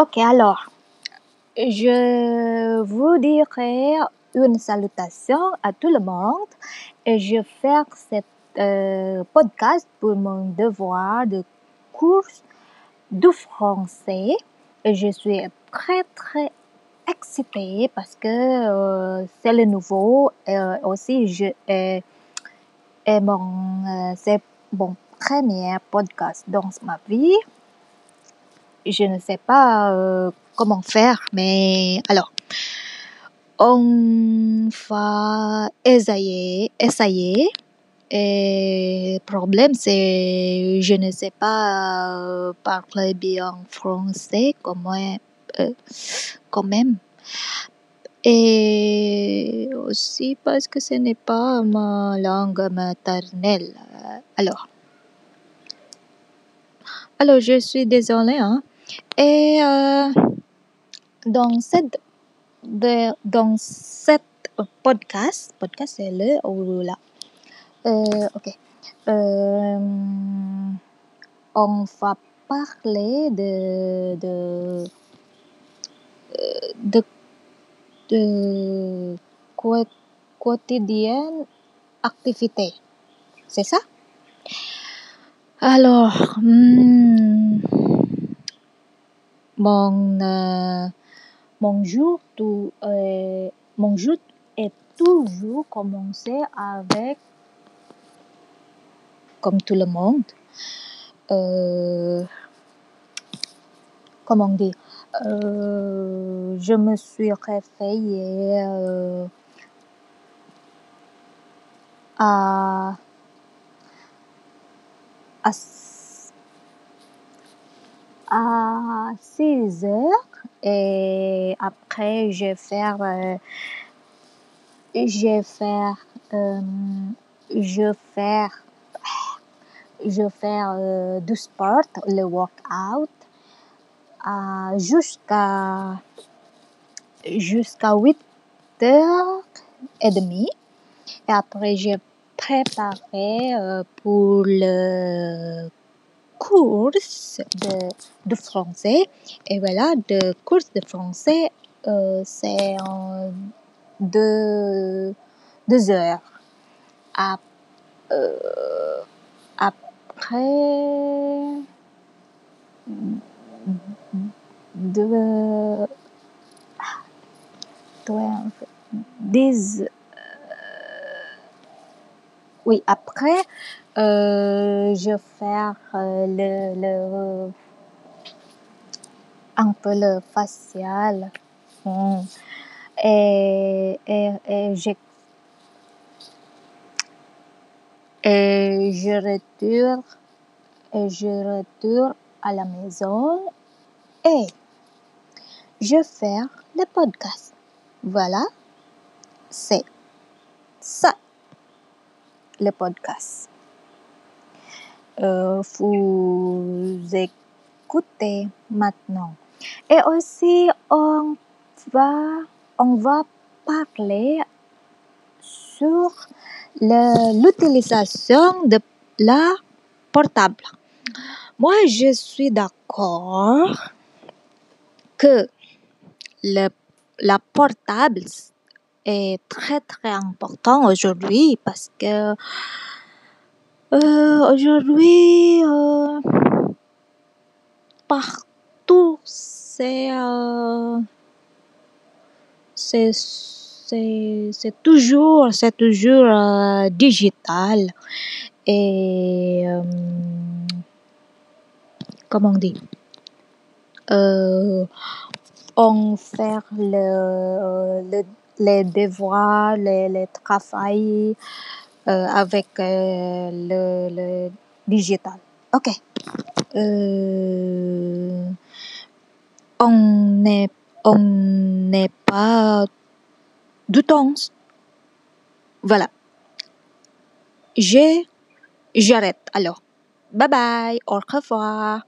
Ok, alors, je vous dirai une salutation à tout le monde et je vais faire ce euh, podcast pour mon devoir de cours de français et je suis très très excitée parce que euh, c'est le nouveau et euh, aussi je mon c'est mon premier podcast dans ma vie. Je ne sais pas euh, comment faire, mais alors on va essayer, essayer. Et problème, c'est je ne sais pas euh, parler bien français euh, quand même. Et aussi parce que ce n'est pas ma langue maternelle. Alors, alors je suis désolée. Hein. Et euh, dans cette podcast, podcast c'est le ou là. Euh, ok. Euh, on va parler de de de, de quo- quotidienne activité. C'est ça? Alors, hmm, mon euh, mon jour tout euh, mon jour est toujours commencé avec comme tout le monde euh, comment dire euh, je me suis réveillée à à 6 heures et après je vais faire euh, je vais faire euh, je vais faire je vais faire euh, du sport le workout à jusqu'à jusqu'à 8 heures et demie. Et après je préparer euh, pour le cours de, de français. Et voilà le cours de français euh, c'est en deux, deux heures. Ap- euh, après deux, deux, dix oui après euh, je vais faire euh, le, le un peu le facial. Hmm. et, et, et je et je retourne à la maison et je faire le podcast. Voilà c'est ça le podcast euh, vous écoutez maintenant et aussi on va on va parler sur l'utilisation de la portable. Moi, je suis d'accord que le, la portable est très très important aujourd'hui parce que euh, aujourd'hui euh, partout c'est euh, c'est c'est c'est toujours c'est toujours digital et comment on dit on fait le les devoirs les, les euh, avec euh, le, le digital. Ok. Euh, on n'est on n'est pas du voilà. J'arrête. Alors bye bye. Au revoir